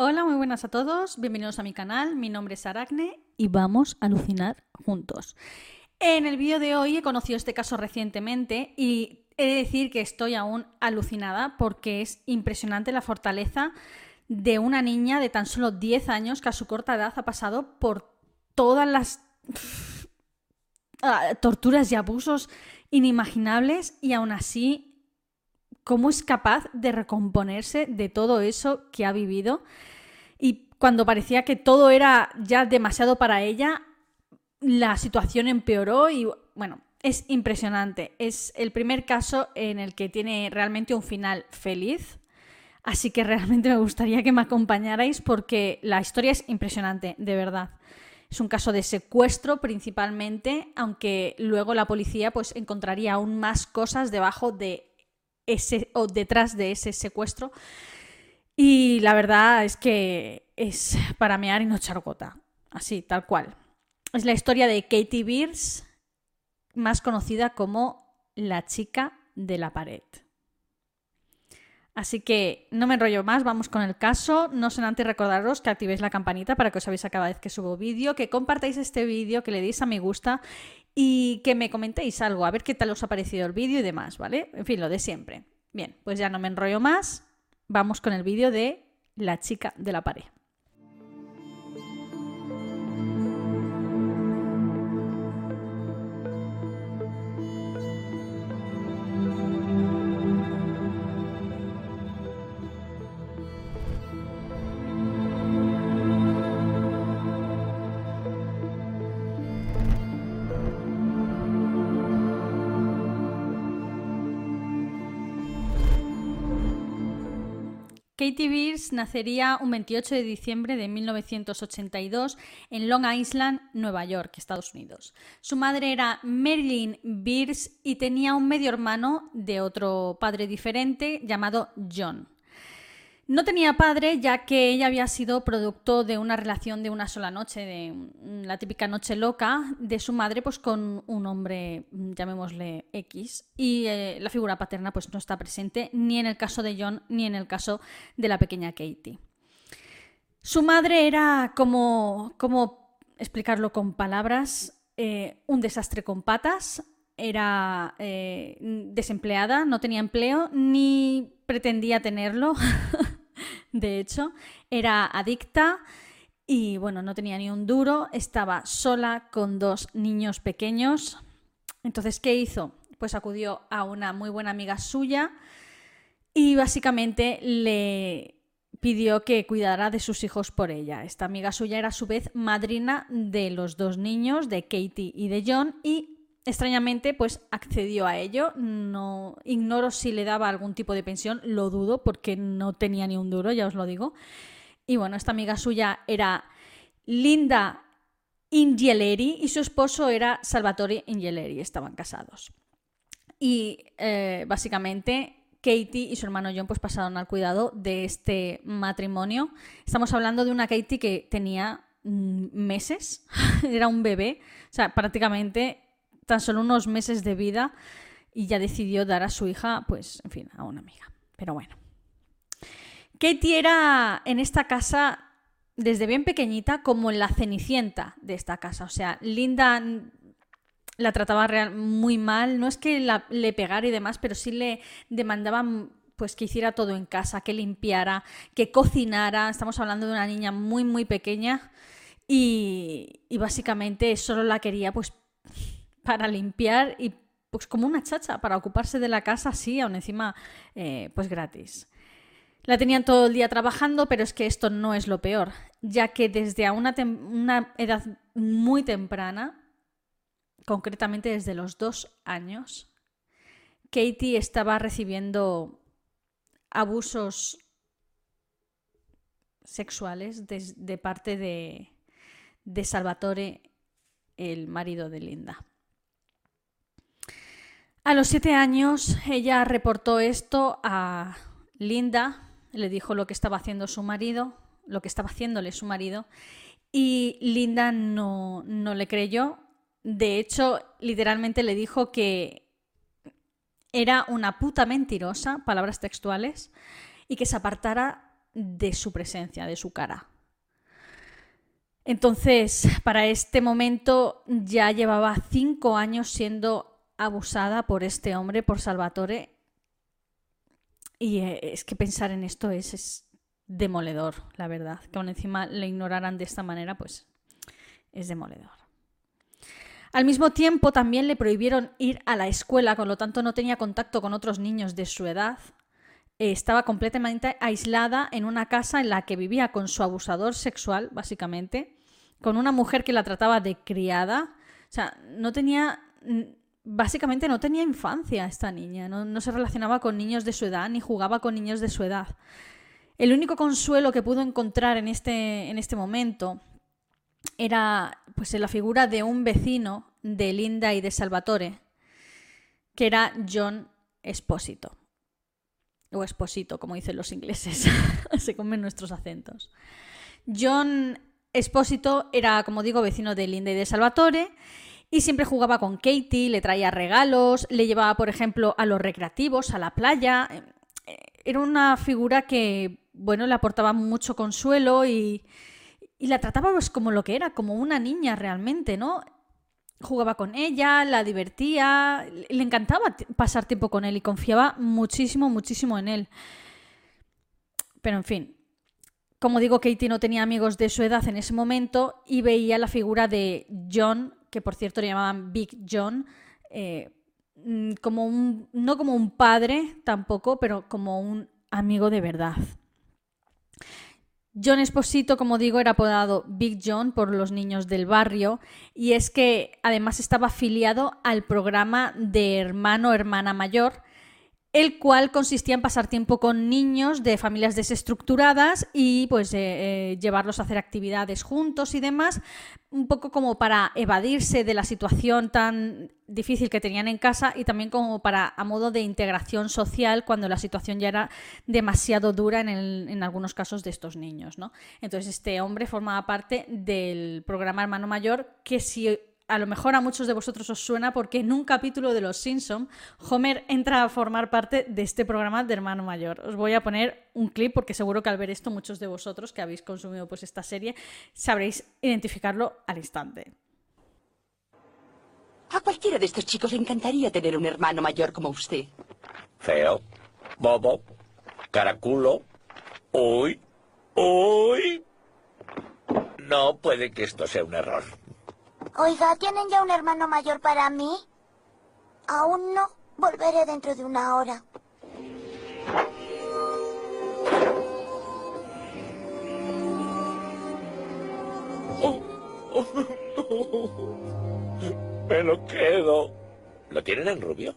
Hola, muy buenas a todos, bienvenidos a mi canal, mi nombre es Aracne y vamos a alucinar juntos. En el vídeo de hoy he conocido este caso recientemente y he de decir que estoy aún alucinada porque es impresionante la fortaleza de una niña de tan solo 10 años que a su corta edad ha pasado por todas las ah, torturas y abusos inimaginables y aún así cómo es capaz de recomponerse de todo eso que ha vivido. Y cuando parecía que todo era ya demasiado para ella, la situación empeoró y bueno, es impresionante. Es el primer caso en el que tiene realmente un final feliz. Así que realmente me gustaría que me acompañarais porque la historia es impresionante, de verdad. Es un caso de secuestro principalmente, aunque luego la policía pues encontraría aún más cosas debajo de o detrás de ese secuestro. Y la verdad es que es para mear y no chargota. Así, tal cual. Es la historia de Katie Beers, más conocida como la chica de la pared. Así que no me enrollo más, vamos con el caso. No sin antes recordaros que activéis la campanita para que os aviséis cada vez que subo vídeo, que compartáis este vídeo, que le deis a me gusta y que me comentéis algo, a ver qué tal os ha parecido el vídeo y demás, ¿vale? En fin, lo de siempre. Bien, pues ya no me enrollo más, vamos con el vídeo de la chica de la pared. Katie Beers nacería un 28 de diciembre de 1982 en Long Island, Nueva York, Estados Unidos. Su madre era Marilyn Beers y tenía un medio hermano de otro padre diferente llamado John. No tenía padre ya que ella había sido producto de una relación de una sola noche, de la típica noche loca de su madre pues con un hombre, llamémosle X, y eh, la figura paterna pues no está presente ni en el caso de John ni en el caso de la pequeña Katie. Su madre era como, como explicarlo con palabras, eh, un desastre con patas, era eh, desempleada, no tenía empleo ni pretendía tenerlo. de hecho, era adicta y bueno, no tenía ni un duro, estaba sola con dos niños pequeños. Entonces, ¿qué hizo? Pues acudió a una muy buena amiga suya y básicamente le pidió que cuidara de sus hijos por ella. Esta amiga suya era a su vez madrina de los dos niños, de Katie y de John, y Extrañamente, pues accedió a ello. No ignoro si le daba algún tipo de pensión, lo dudo porque no tenía ni un duro, ya os lo digo. Y bueno, esta amiga suya era Linda Ingieleri y su esposo era Salvatore Ingieleri, estaban casados. Y eh, básicamente Katie y su hermano John pues pasaron al cuidado de este matrimonio. Estamos hablando de una Katie que tenía mm, meses, era un bebé, o sea, prácticamente tan solo unos meses de vida y ya decidió dar a su hija, pues, en fin, a una amiga. Pero bueno. Katie era en esta casa desde bien pequeñita como la cenicienta de esta casa. O sea, Linda la trataba real, muy mal. No es que le pegara y demás, pero sí le demandaban pues que hiciera todo en casa, que limpiara, que cocinara. Estamos hablando de una niña muy, muy pequeña. Y, y básicamente solo la quería pues para limpiar y pues como una chacha, para ocuparse de la casa así, aún encima eh, pues gratis. La tenían todo el día trabajando, pero es que esto no es lo peor, ya que desde a una, edad muy temprana, concretamente desde los dos años, Katie estaba recibiendo abusos sexuales de, parte de Salvatore, el marido de Linda. A los siete años ella reportó esto a Linda, le dijo lo que estaba haciendo su marido, lo que estaba haciéndole su marido, y Linda no, no le creyó. De hecho, literalmente le dijo que era una puta mentirosa, palabras textuales, y que se apartara de su presencia, de su cara. Entonces, para este momento ya llevaba cinco años siendo abusada por este hombre, por Salvatore. Y eh, es que pensar en esto es, demoledor, la verdad. Que aún encima le ignoraran de esta manera, pues es demoledor. Al mismo tiempo, también le prohibieron ir a la escuela, con lo tanto no tenía contacto con otros niños de su edad. Estaba completamente aislada en una casa en la que vivía con su abusador sexual, básicamente, con una mujer que la trataba de criada. O sea, no tenía básicamente no tenía infancia esta niña, no, se relacionaba con niños de su edad ni jugaba con niños de su edad. El único consuelo que pudo encontrar en este, en este momento era pues en la figura de un vecino de Linda y de Salvatore, que era John Espósito. O Esposito, como dicen los ingleses, se comen nuestros acentos. John Espósito era, como digo, vecino de Linda y de Salvatore y siempre jugaba con Katie, le traía regalos, le llevaba, por ejemplo, a los recreativos, a la playa. Era una figura que, bueno, le aportaba mucho consuelo y, y la trataba pues como lo que era, como una niña realmente, ¿no? Jugaba con ella, la divertía, le encantaba pasar tiempo con él y confiaba muchísimo, muchísimo en él. Pero en fin, como digo, Katie no tenía amigos de su edad en ese momento y veía la figura de John, que por cierto le llamaban Big John, eh, mm, como un, no como un padre tampoco, pero como un amigo de verdad. John Esposito, como digo, era apodado Big John por los niños del barrio y es que además estaba afiliado al programa de hermano hermana mayor el cual consistía en pasar tiempo con niños de familias desestructuradas y pues eh, eh, llevarlos a hacer actividades juntos y demás, un poco como para evadirse de la situación tan difícil que tenían en casa y también como para a modo de integración social cuando la situación ya era demasiado dura en, en algunos casos de estos niños. ¿no? Entonces este hombre formaba parte del programa Hermano Mayor que si a lo mejor a muchos de vosotros os suena porque en un capítulo de Los Simpson Homer entra a formar parte de este programa de hermano mayor. Os voy a poner un clip porque seguro que al ver esto muchos de vosotros que habéis consumido pues esta serie sabréis identificarlo al instante. A cualquiera de estos chicos le encantaría tener un hermano mayor como usted. Feo, bobo, caraculo. Uy, uy. No puede que esto sea un error. Oiga, ¿tienen ya un hermano mayor para mí? Aún no. Volveré dentro de una hora. Me lo quedo. ¿Lo tienen en rubio?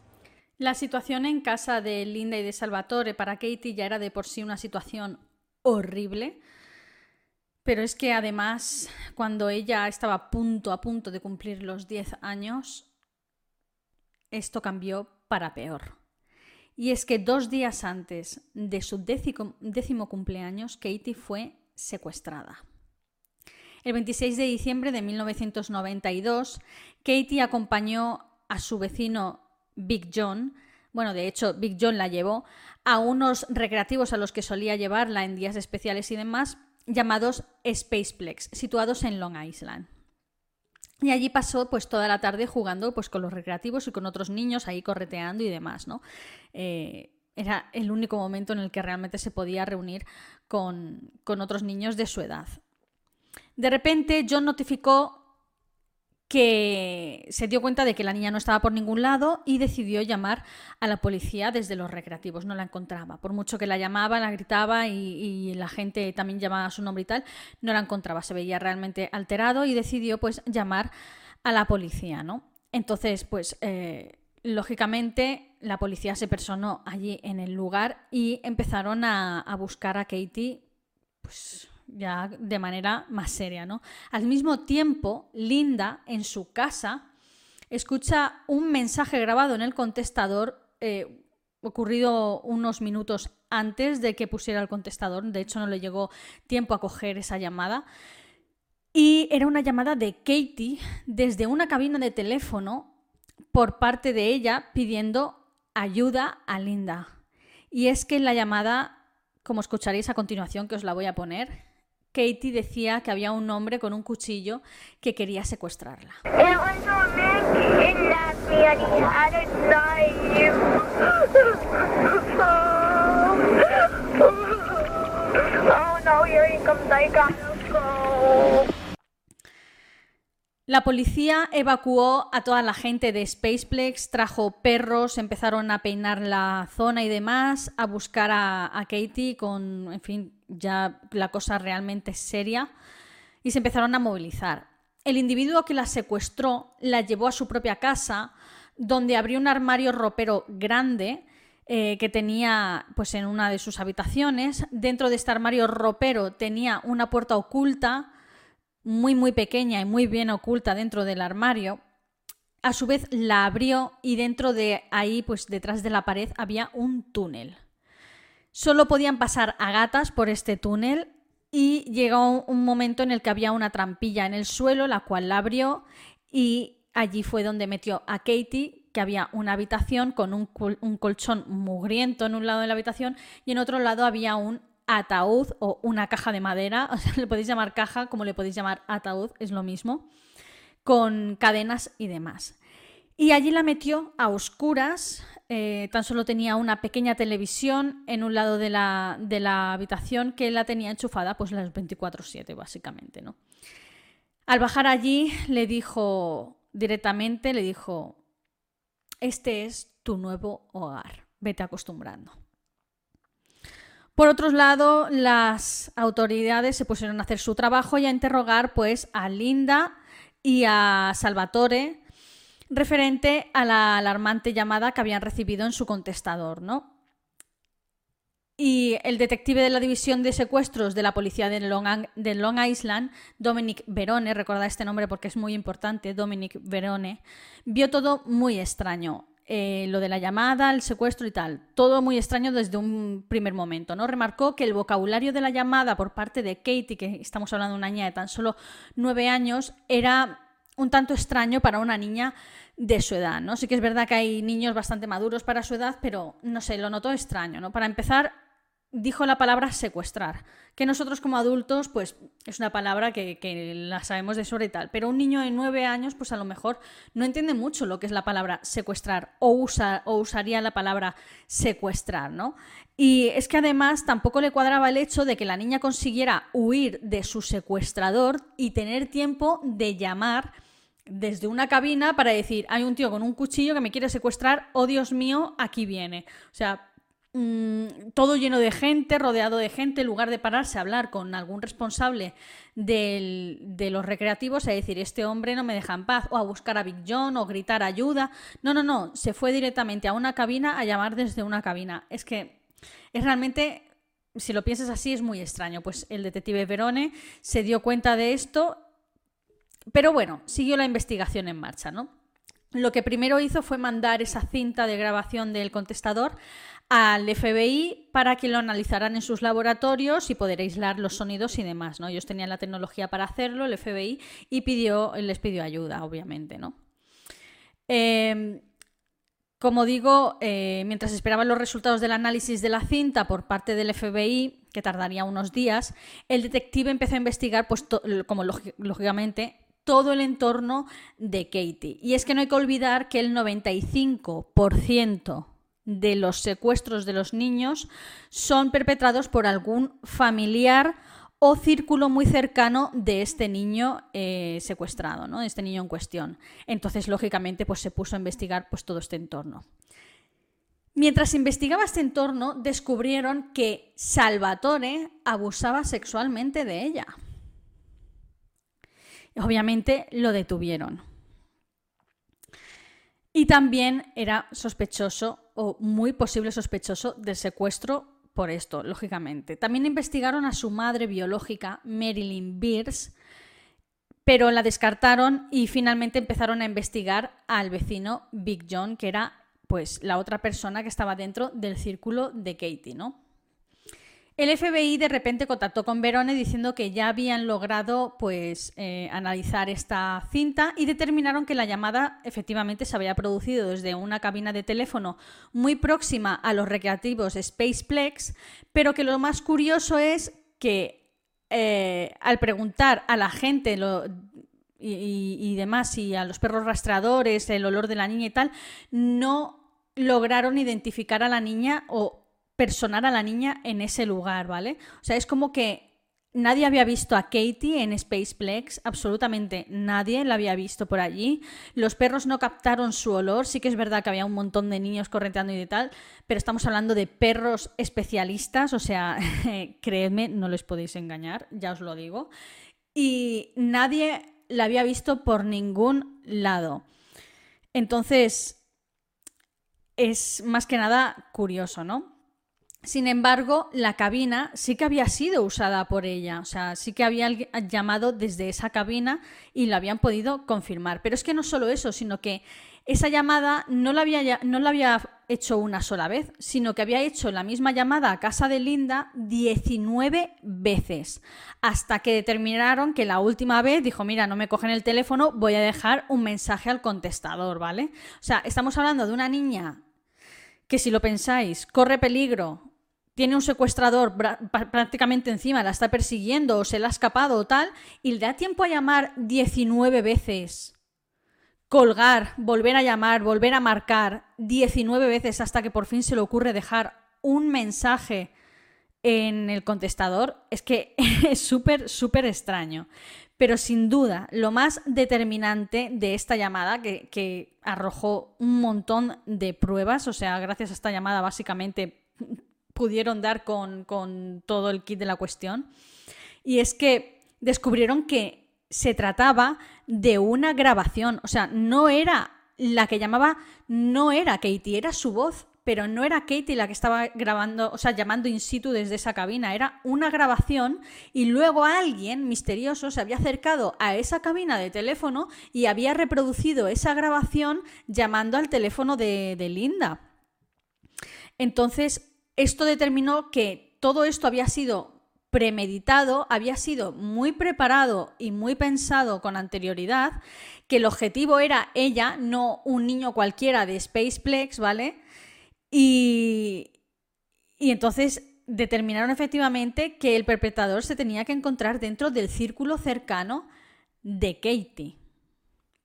La situación en casa de Linda y de Salvatore para Katie ya era de por sí una situación horrible. Pero es que además, cuando ella estaba a punto, a punto de cumplir los 10 años, esto cambió para peor. Y es que dos días antes de su décimo, décimo cumpleaños, Katie fue secuestrada. El 26 de diciembre de 1992, Katie acompañó a su vecino Big John, bueno, de hecho, Big John la llevó a unos recreativos a los que solía llevarla en días especiales y demás, llamados Spaceplex, situados en Long Island. Y allí pasó pues toda la tarde jugando pues con los recreativos y con otros niños ahí correteando y demás, ¿no? Eh, era el único momento en el que realmente se podía reunir con, con otros niños de su edad. De repente John notificó que se dio cuenta de que la niña no estaba por ningún lado y decidió llamar a la policía desde los recreativos. No la encontraba. Por mucho que la llamaba, la gritaba y, la gente también llamaba su nombre y tal, no la encontraba. Se veía realmente alterado y decidió pues llamar a la policía, ¿no? Entonces, pues eh, lógicamente la policía se personó allí en el lugar y empezaron a, a buscar a Katie, pues ya de manera más seria, ¿no? Al mismo tiempo, Linda, en su casa, escucha un mensaje grabado en el contestador eh, ocurrido unos minutos antes de que pusiera el contestador. De hecho, no le llegó tiempo a coger esa llamada. Y era una llamada de Katie desde una cabina de teléfono por parte de ella pidiendo ayuda a Linda. Y es que en la llamada como escucharéis a continuación, que os la voy a poner, Katie decía que había un hombre con un cuchillo que quería secuestrarla. La policía evacuó a toda la gente de Spaceplex, trajo perros, empezaron a peinar la zona y demás, a buscar a, Katie con, en fin, ya la cosa realmente seria, y se empezaron a movilizar. El individuo que la secuestró la llevó a su propia casa, donde abrió un armario ropero grande eh, que tenía pues en una de sus habitaciones. Dentro de este armario ropero tenía una puerta oculta muy muy pequeña y muy bien oculta dentro del armario. A su vez la abrió y dentro de ahí, pues detrás de la pared, había un túnel. Solo podían pasar a gatas por este túnel y llegó un momento en el que había una trampilla en el suelo, la cual la abrió y allí fue donde metió a Katie, que había una habitación con un, un colchón mugriento en un lado de la habitación y en otro lado había un ataúd o una caja de madera, o sea, le podéis llamar caja como le podéis llamar ataúd, es lo mismo, con cadenas y demás. Y allí la metió a oscuras, eh, tan solo tenía una pequeña televisión en un lado de la, de la habitación que la tenía enchufada pues las 24/7 básicamente, ¿no? Al bajar allí le dijo directamente, le dijo, este es tu nuevo hogar, vete acostumbrando. Por otro lado, las autoridades se pusieron a hacer su trabajo y a interrogar pues, a Linda y a Salvatore referente a la alarmante llamada que habían recibido en su contestador, ¿no? Y el detective de la división de secuestros de la policía de Long, de Long Island, Dominic Verone, recordad este nombre porque es muy importante, Dominic Verone, vio todo muy extraño. Eh, lo de la llamada, el secuestro y tal. Todo muy extraño desde un primer momento, ¿no? Remarcó que el vocabulario de la llamada por parte de Katie, que estamos hablando de una niña de tan solo nueve años, era un tanto extraño para una niña de su edad, ¿no? Sí que es verdad que hay niños bastante maduros para su edad, pero no sé, lo notó extraño, ¿no? Para empezar, dijo la palabra secuestrar, que nosotros como adultos, pues es una palabra que, la sabemos de sobre y tal, pero un niño de nueve años, pues a lo mejor no entiende mucho lo que es la palabra secuestrar o, usa, o usaría la palabra secuestrar, ¿no? Y es que además tampoco le cuadraba el hecho de que la niña consiguiera huir de su secuestrador y tener tiempo de llamar desde una cabina para decir, hay un tío con un cuchillo que me quiere secuestrar, oh Dios mío, aquí viene. O sea, Mm, todo lleno de gente, rodeado de gente, en lugar de pararse a hablar con algún responsable de los recreativos, a decir, este hombre no me deja en paz, o a buscar a Big John, o gritar ayuda. No, no, no, se fue directamente a una cabina a llamar desde una cabina. Es que es realmente, si lo piensas así, es muy extraño. Pues el detective Verone se dio cuenta de esto, pero bueno, siguió la investigación en marcha, ¿no? Lo que primero hizo fue mandar esa cinta de grabación del contestador al FBI para que lo analizaran en sus laboratorios y poder aislar los sonidos y demás, ¿no? Ellos tenían la tecnología para hacerlo, el FBI, y pidió, les pidió ayuda, obviamente, ¿no? Em, como digo, eh, mientras esperaban los resultados del análisis de la cinta por parte del FBI, que tardaría unos días, el detective empezó a investigar, pues, como lógicamente, todo el entorno de Katie. Y es que no hay que olvidar que el 95% de los secuestros de los niños son perpetrados por algún familiar o círculo muy cercano de este niño eh, secuestrado, ¿no? de este niño en cuestión. Entonces, lógicamente, pues, se puso a investigar pues, todo este entorno. Mientras investigaba este entorno, descubrieron que Salvatore abusaba sexualmente de ella. Obviamente lo detuvieron. Y también era sospechoso o muy posible sospechoso del secuestro por esto, lógicamente. También investigaron a su madre biológica, Marilyn Beers, pero la descartaron y finalmente empezaron a investigar al vecino Big John, que era pues la otra persona que estaba dentro del círculo de Katie, ¿no? El FBI de repente contactó con Verone diciendo que ya habían logrado pues, eh, analizar esta cinta y determinaron que la llamada efectivamente se había producido desde una cabina de teléfono muy próxima a los recreativos Spaceplex, pero que lo más curioso es que eh, al preguntar a la gente y, y, demás, y a los perros rastreadores, el olor de la niña y tal, no lograron identificar a la niña o personar a la niña en ese lugar, ¿vale? O sea, es como que nadie había visto a Katie en Spaceplex, absolutamente nadie la había visto por allí. Los perros no captaron su olor, sí que es verdad que había un montón de niños correteando y de tal, pero estamos hablando de perros especialistas, o sea, creedme, no les podéis engañar, ya os lo digo. Y nadie la había visto por ningún lado. Entonces, es más que nada curioso, ¿no? Sin embargo, la cabina sí que había sido usada por ella, o sea, sí que había llamado desde esa cabina y lo habían podido confirmar. Pero es que no solo eso, sino que esa llamada no la había, no la había hecho una sola vez, sino que había hecho la misma llamada a casa de Linda 19 veces, hasta que determinaron que la última vez dijo, mira, no me cogen el teléfono, voy a dejar un mensaje al contestador, ¿vale? O sea, estamos hablando de una niña que si lo pensáis, corre peligro, tiene un secuestrador prácticamente encima, la está persiguiendo o se le ha escapado o tal, y le da tiempo a llamar 19 veces, colgar, volver a llamar, volver a marcar 19 veces hasta que por fin se le ocurre dejar un mensaje en el contestador, es que es súper, súper extraño. Pero sin duda, lo más determinante de esta llamada, que, que arrojó un montón de pruebas, o sea, gracias a esta llamada básicamente pudieron dar con, todo el kit de la cuestión. Y es que descubrieron que se trataba de una grabación. O sea, no era la que llamaba, no era Katie, era su voz. Pero no era Katie la que estaba grabando, o sea, llamando in situ desde esa cabina, era una grabación y luego alguien misterioso se había acercado a esa cabina de teléfono y había reproducido esa grabación llamando al teléfono de, de Linda. Entonces, esto determinó que todo esto había sido premeditado, había sido muy preparado y muy pensado con anterioridad, que el objetivo era ella, no un niño cualquiera de Spaceplex, ¿vale? Y, y entonces determinaron efectivamente que el perpetrador se tenía que encontrar dentro del círculo cercano de Katie.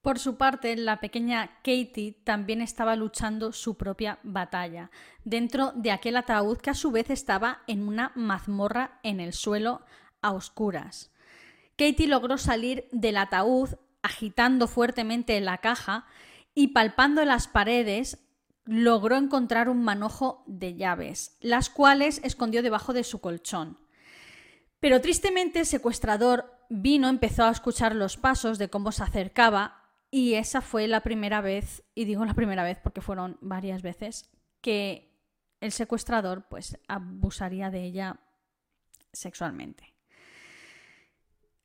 Por su parte, la pequeña Katie también estaba luchando su propia batalla, dentro de aquel ataúd que a su vez estaba en una mazmorra en el suelo a oscuras. Katie logró salir del ataúd agitando fuertemente la caja y palpando las paredes logró encontrar un manojo de llaves, las cuales escondió debajo de su colchón. Pero tristemente el secuestrador vino, empezó a escuchar los pasos de cómo se acercaba y esa fue la primera vez, y digo la primera vez porque fueron varias veces, que el secuestrador pues abusaría de ella sexualmente.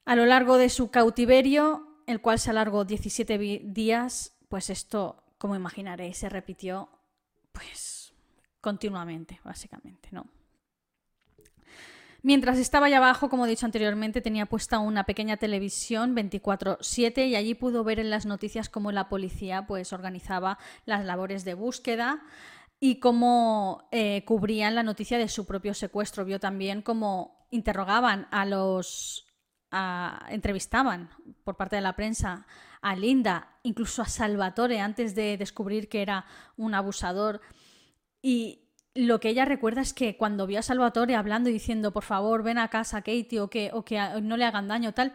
A lo largo de su cautiverio, el cual se alargó 17 días, pues esto, como imaginaréis, se repitió pues continuamente, básicamente, ¿no? Mientras estaba allá abajo, como he dicho anteriormente, tenía puesta una pequeña televisión 24/7 y allí pudo ver en las noticias cómo la policía pues organizaba las labores de búsqueda y cómo eh, cubrían la noticia de su propio secuestro. Vio también cómo interrogaban a los... entrevistaban por parte de la prensa a Linda, incluso a Salvatore antes de descubrir que era un abusador. Y lo que ella recuerda es que cuando vio a Salvatore hablando y diciendo, por favor, ven a casa, Katie, o que, o que no le hagan daño, tal,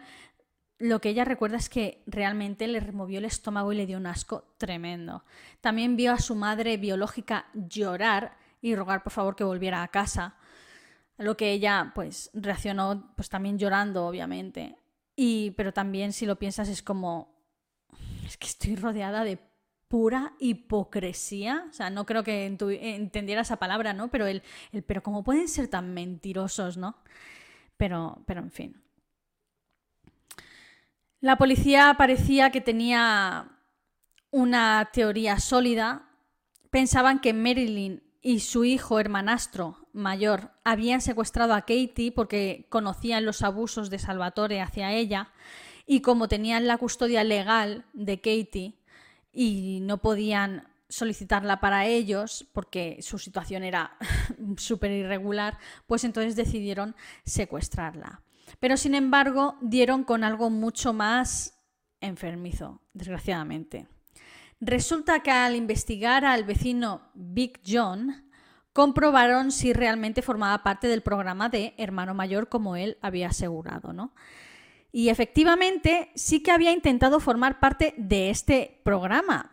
lo que ella recuerda es que realmente le removió el estómago y le dio un asco tremendo. También vio a su madre biológica llorar y rogar por favor que volviera a casa. Lo que ella pues reaccionó pues también llorando, obviamente. Y pero también si lo piensas es como es que estoy rodeada de pura hipocresía. O sea, no creo que entendiera esa palabra, ¿no? Pero el, el, pero cómo pueden ser tan mentirosos, ¿no? Pero, pero en fin. La policía parecía que tenía una teoría sólida. Pensaban que Marilyn y su hijo hermanastro, mayor habían secuestrado a Katie porque conocían los abusos de Salvatore hacia ella y como tenían la custodia legal de Katie y no podían solicitarla para ellos porque su situación era súper irregular, pues entonces decidieron secuestrarla. Pero sin embargo dieron con algo mucho más enfermizo, desgraciadamente. Resulta que al investigar al vecino Big John, comprobaron si realmente formaba parte del programa de hermano mayor como él había asegurado, ¿no? Y efectivamente sí que había intentado formar parte de este programa,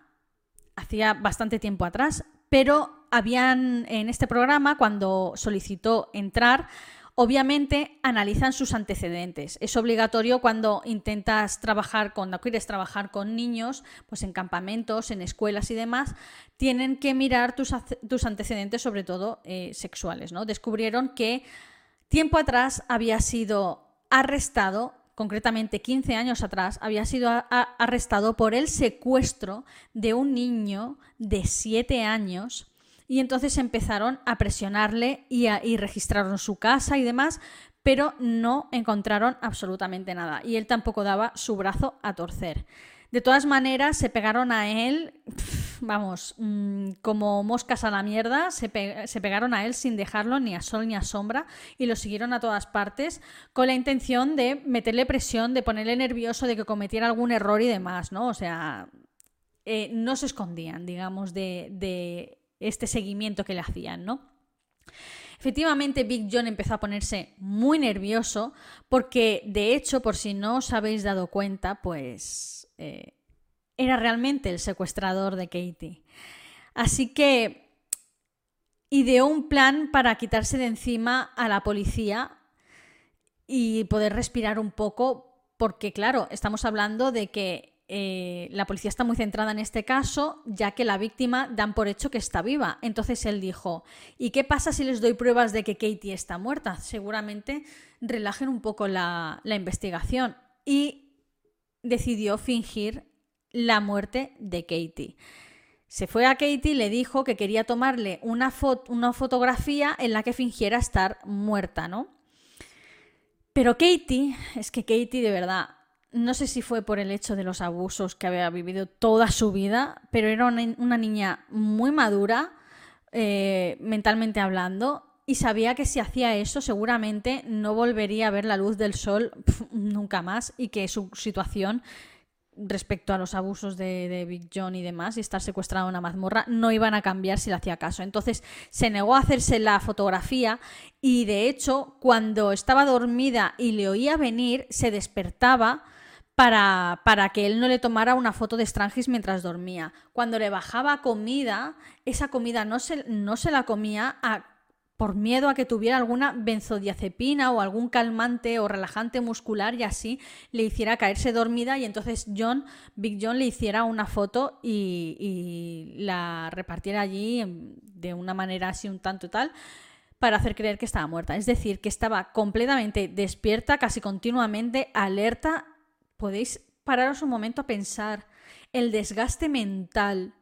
hacía bastante tiempo atrás, pero habían en este programa, cuando solicitó entrar, obviamente analizan sus antecedentes. Es obligatorio cuando intentas trabajar, cuando quieres trabajar con niños, pues en campamentos, en escuelas y demás, tienen que mirar tus, antecedentes, sobre todo eh, sexuales. ¿no? Descubrieron que tiempo atrás había sido arrestado concretamente 15 años atrás, había sido arrestado por el secuestro de un niño de 7 años y entonces empezaron a presionarle y, y registraron su casa y demás, pero no encontraron absolutamente nada y él tampoco daba su brazo a torcer. De todas maneras, se pegaron a él, vamos, mm, como moscas a la mierda, se, pegaron a él sin dejarlo ni a sol ni a sombra y lo siguieron a todas partes con la intención de meterle presión, de ponerle nervioso, de que cometiera algún error y demás, ¿no? O sea, eh, no se escondían, digamos, de, de este seguimiento que le hacían, ¿no? Efectivamente, Big John empezó a ponerse muy nervioso porque, de hecho, por si no os habéis dado cuenta, pues eh, era realmente el secuestrador de Katie. Así que ideó un plan para quitarse de encima a la policía y poder respirar un poco, porque claro, estamos hablando de que eh, la policía está muy centrada en este caso, ya que la víctima dan por hecho que está viva. Entonces él dijo, ¿y qué pasa si les doy pruebas de que Katie está muerta? Seguramente relajen un poco la, la investigación. Y decidió fingir la muerte de Katie. Se fue a Katie y le dijo que quería tomarle una, una fotografía en la que fingiera estar muerta, ¿no? Pero Katie, es que Katie de verdad, no sé si fue por el hecho de los abusos que había vivido toda su vida, pero era una, niña muy madura, eh, mentalmente hablando, y sabía que si hacía eso seguramente no volvería a ver la luz del sol nunca más y que su situación respecto a los abusos de, Big John y demás y estar secuestrado en una mazmorra no iban a cambiar si le hacía caso. Entonces se negó a hacerse la fotografía y de hecho cuando estaba dormida y le oía venir se despertaba para, para, que él no le tomara una foto de Strangis mientras dormía. Cuando le bajaba comida, esa comida no se, no se la comía a por miedo a que tuviera alguna benzodiazepina o algún calmante o relajante muscular y así le hiciera caerse dormida y entonces John, Big John le hiciera una foto y, la repartiera allí de una manera así un tanto tal para hacer creer que estaba muerta. Es decir, que estaba completamente despierta, casi continuamente, alerta. Podéis pararos un momento a pensar el desgaste mental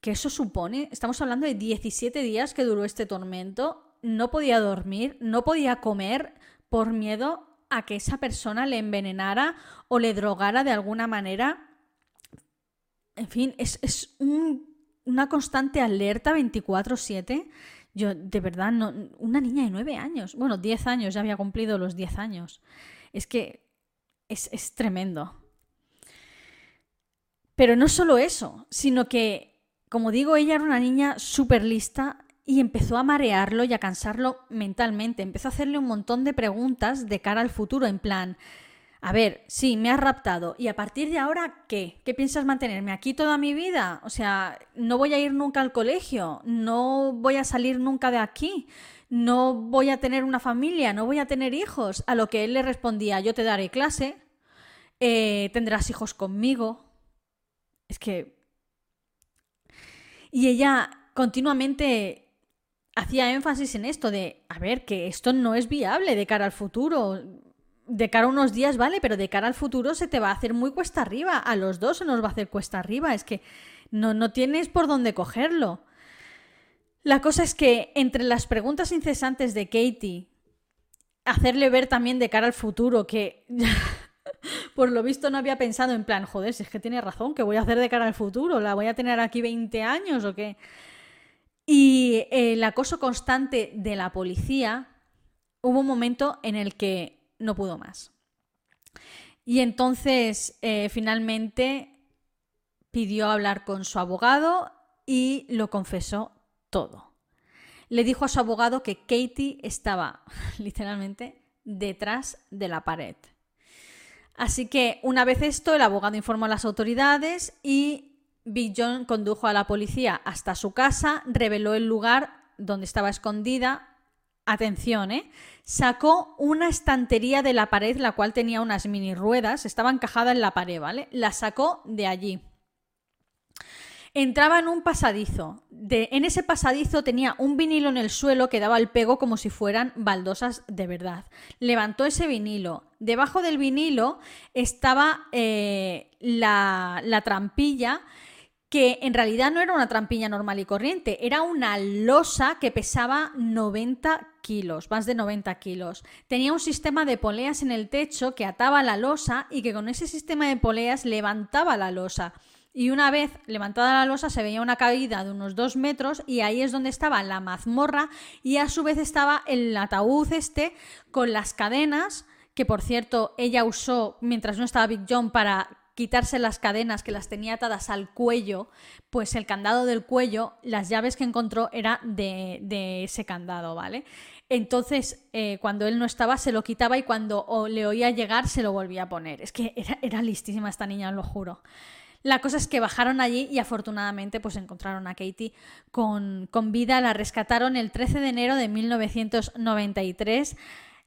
que eso supone. Estamos hablando de 17 días que duró este tormento no podía dormir, no podía comer por miedo a que esa persona le envenenara o le drogara de alguna manera. En fin, es, una constante alerta 24/7. Yo, de verdad, no, una niña de 9 años, bueno, 10 años, ya había cumplido los 10 años. Es que es, es tremendo. Pero no solo eso, sino que, como digo, ella era una niña súper lista y empezó a marearlo y a cansarlo mentalmente. Empezó a hacerle un montón de preguntas de cara al futuro, en plan, a ver, sí, me has raptado. ¿Y a partir de ahora qué? ¿Qué piensas mantenerme aquí toda mi vida? O sea, no voy a ir nunca al colegio, no voy a salir nunca de aquí, no voy a tener una familia, no voy a tener hijos. A lo que él le respondía, yo te daré clase, eh, tendrás hijos conmigo. Es que... Y ella continuamente hacía énfasis en esto de, a ver, que esto no es viable de cara al futuro. De cara a unos días, vale, pero de cara al futuro se te va a hacer muy cuesta arriba. A los dos se nos va a hacer cuesta arriba. Es que no, no tienes por dónde cogerlo. La cosa es que entre las preguntas incesantes de Katie, hacerle ver también de cara al futuro que por lo visto no había pensado en plan, joder, si es que tiene razón, que voy a hacer de cara al futuro? ¿La voy a tener aquí 20 años o qué? Y el acoso constante de la policía, hubo un momento en el que no pudo más. Y entonces eh, finalmente pidió hablar con su abogado y lo confesó todo. Le dijo a su abogado que Katie estaba literalmente detrás de la pared. Así que una vez esto, el abogado informó a las autoridades y Big John condujo a la policía hasta su casa, reveló el lugar donde estaba escondida. Atención, ¿eh? Sacó una estantería de la pared, la cual tenía unas mini ruedas, estaba encajada en la pared, ¿vale? La sacó de allí. Entraba en un pasadizo. De, en ese pasadizo tenía un vinilo en el suelo que daba el pego como si fueran baldosas de verdad. Levantó ese vinilo. Debajo del vinilo estaba eh, la, la trampilla que en realidad no era una trampilla normal y corriente, era una losa que pesaba 90 kilos, más de 90 kilos. Tenía un sistema de poleas en el techo que ataba la losa y que con ese sistema de poleas levantaba la losa. Y una vez levantada la losa se veía una caída de unos dos metros y ahí es donde estaba la mazmorra y a su vez estaba el ataúd este con las cadenas que por cierto ella usó mientras no estaba Big John para quitarse las cadenas que las tenía atadas al cuello, pues el candado del cuello, las llaves que encontró era de, ese candado, ¿vale? Entonces, eh, cuando él no estaba, se lo quitaba y cuando le oía llegar, se lo volvía a poner. Es que era, listísima esta niña, os lo juro. La cosa es que bajaron allí y afortunadamente pues encontraron a Katie con, con vida. La rescataron el 13 de enero de 1993.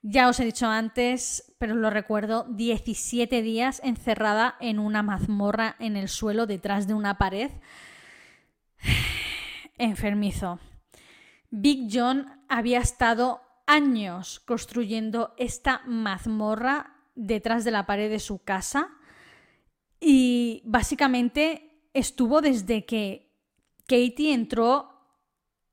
Ya os he dicho antes, pero lo recuerdo, 17 días encerrada en una mazmorra en el suelo detrás de una pared. Enfermizo. Big John había estado años construyendo esta mazmorra detrás de la pared de su casa y básicamente estuvo desde que Katie entró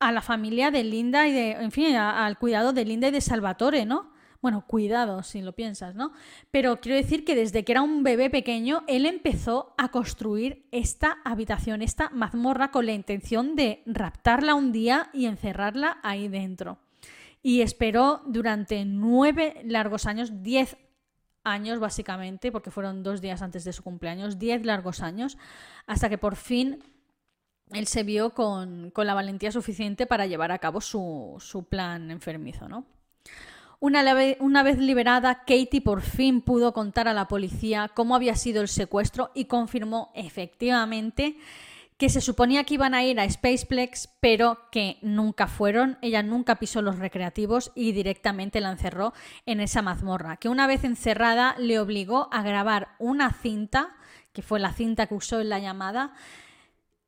a la familia de Linda y de, en fin, al cuidado de Linda y de Salvatore, ¿no? Bueno, cuidado si lo piensas, ¿no? Pero quiero decir que desde que era un bebé pequeño, él empezó a construir esta habitación, esta mazmorra, con la intención de raptarla un día y encerrarla ahí dentro. Y esperó durante nueve largos años, diez años básicamente, porque fueron dos días antes de su cumpleaños, diez largos años, hasta que por fin él se vio con, la valentía suficiente para llevar a cabo su, plan enfermizo, ¿no? Una, vez liberada, Katie por fin pudo contar a la policía cómo había sido el secuestro y confirmó efectivamente que se suponía que iban a ir a Spaceplex, pero que nunca fueron. Ella nunca pisó los recreativos y directamente la encerró en esa mazmorra, que una vez encerrada le obligó a grabar una cinta, que fue la cinta que usó en la llamada,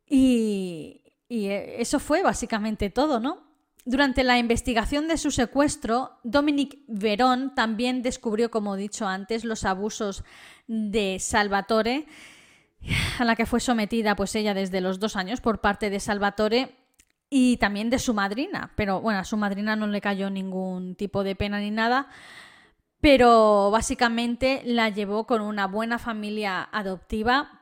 y, y eso fue básicamente todo, ¿no? Durante la investigación de su secuestro, Dominic Verón también descubrió, como he dicho antes, los abusos de Salvatore a la que fue sometida pues ella desde los dos años por parte de Salvatore y también de su madrina. Pero bueno, a su madrina no le cayó ningún tipo de pena ni nada, pero básicamente la llevó con una buena familia adoptiva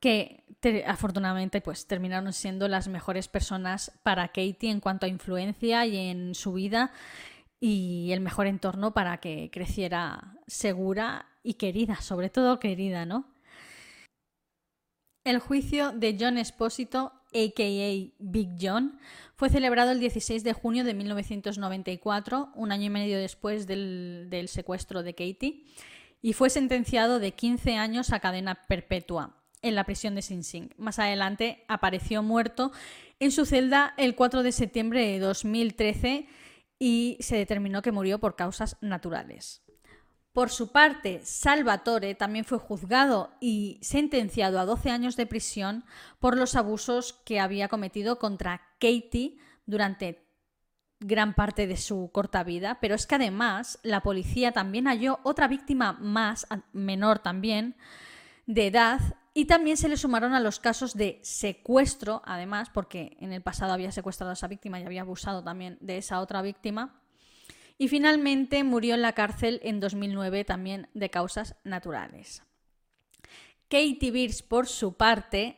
que afortunadamente pues terminaron siendo las mejores personas para Katie en cuanto a influencia y en su vida y el mejor entorno para que creciera segura y querida, sobre todo querida, ¿no? El juicio de John Espósito, a.k.a. Big John, fue celebrado el 16 de junio de 1994, un año y medio después del, del secuestro de Katie, y fue sentenciado de 15 años a cadena perpetua en la prisión de Sing Sing. Más adelante apareció muerto en su celda el 4 de septiembre de 2013 y se determinó que murió por causas naturales. Por su parte, Salvatore también fue juzgado y sentenciado a 12 años de prisión por los abusos que había cometido contra Katie durante gran parte de su corta vida, pero es que además la policía también halló otra víctima más, menor también, de edad, y también se le sumaron a los casos de secuestro, además, porque en el pasado había secuestrado a esa víctima y había abusado también de esa otra víctima. Y finalmente murió en la cárcel en 2009 también de causas naturales. Katie Beers, por su parte,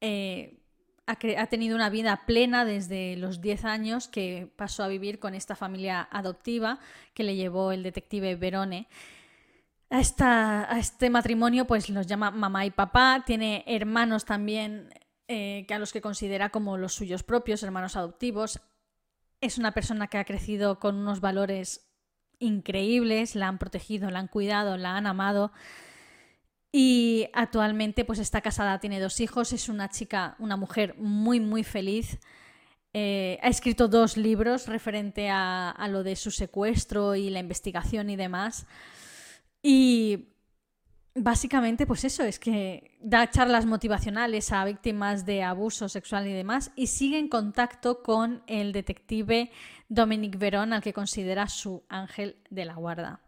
eh, ha, tenido una vida plena desde los 10 años que pasó a vivir con esta familia adoptiva que le llevó el detective Verone. A, a este matrimonio pues los llama mamá y papá, tiene hermanos también eh, que a los que considera como los suyos propios, hermanos adoptivos. Es una persona que ha crecido con unos valores increíbles, la han protegido, la han cuidado, la han amado. Y actualmente pues está casada, tiene dos hijos, es una chica, una mujer muy muy feliz. Eh, ha escrito dos libros referente a, lo de su secuestro y la investigación y demás. Y básicamente pues eso, es que da charlas motivacionales a víctimas de abuso sexual y demás y sigue en contacto con el detective Dominic Verón, al que considera su ángel de la guarda.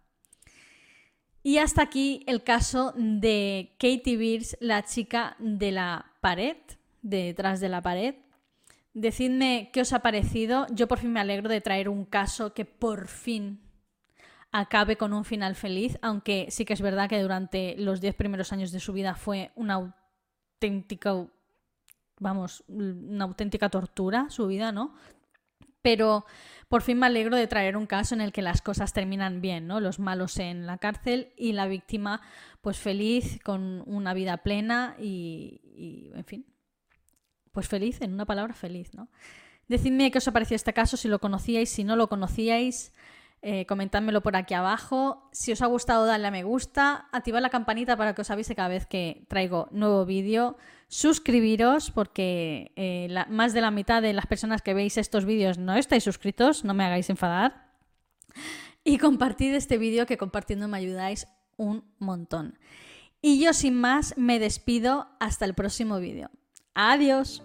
Y hasta aquí el caso de Katie Beers, la chica de la pared, detrás de la pared. Decidme qué os ha parecido. Yo por fin me alegro de traer un caso que por fin acabe con un final feliz, aunque sí que es verdad que durante los diez primeros años de su vida fue una auténtica, vamos, una auténtica tortura su vida, ¿no? Pero por fin me alegro de traer un caso en el que las cosas terminan bien, ¿no? Los malos en la cárcel y la víctima pues feliz, con una vida plena y, en fin, pues feliz, en una palabra feliz, ¿no? Decidme qué os ha este caso, si lo conocíais, si no lo conocíais, eh, por aquí abajo. Si os ha gustado, dadle a me gusta, activad la campanita para que os avise cada vez que traigo nuevo vídeo. Suscribiros porque eh, más de la mitad de las personas que veis estos vídeos no estáis suscritos, no me hagáis enfadar. Y compartid este vídeo que compartiendo me ayudáis un montón. Y yo sin más me despido hasta el próximo vídeo. Adiós.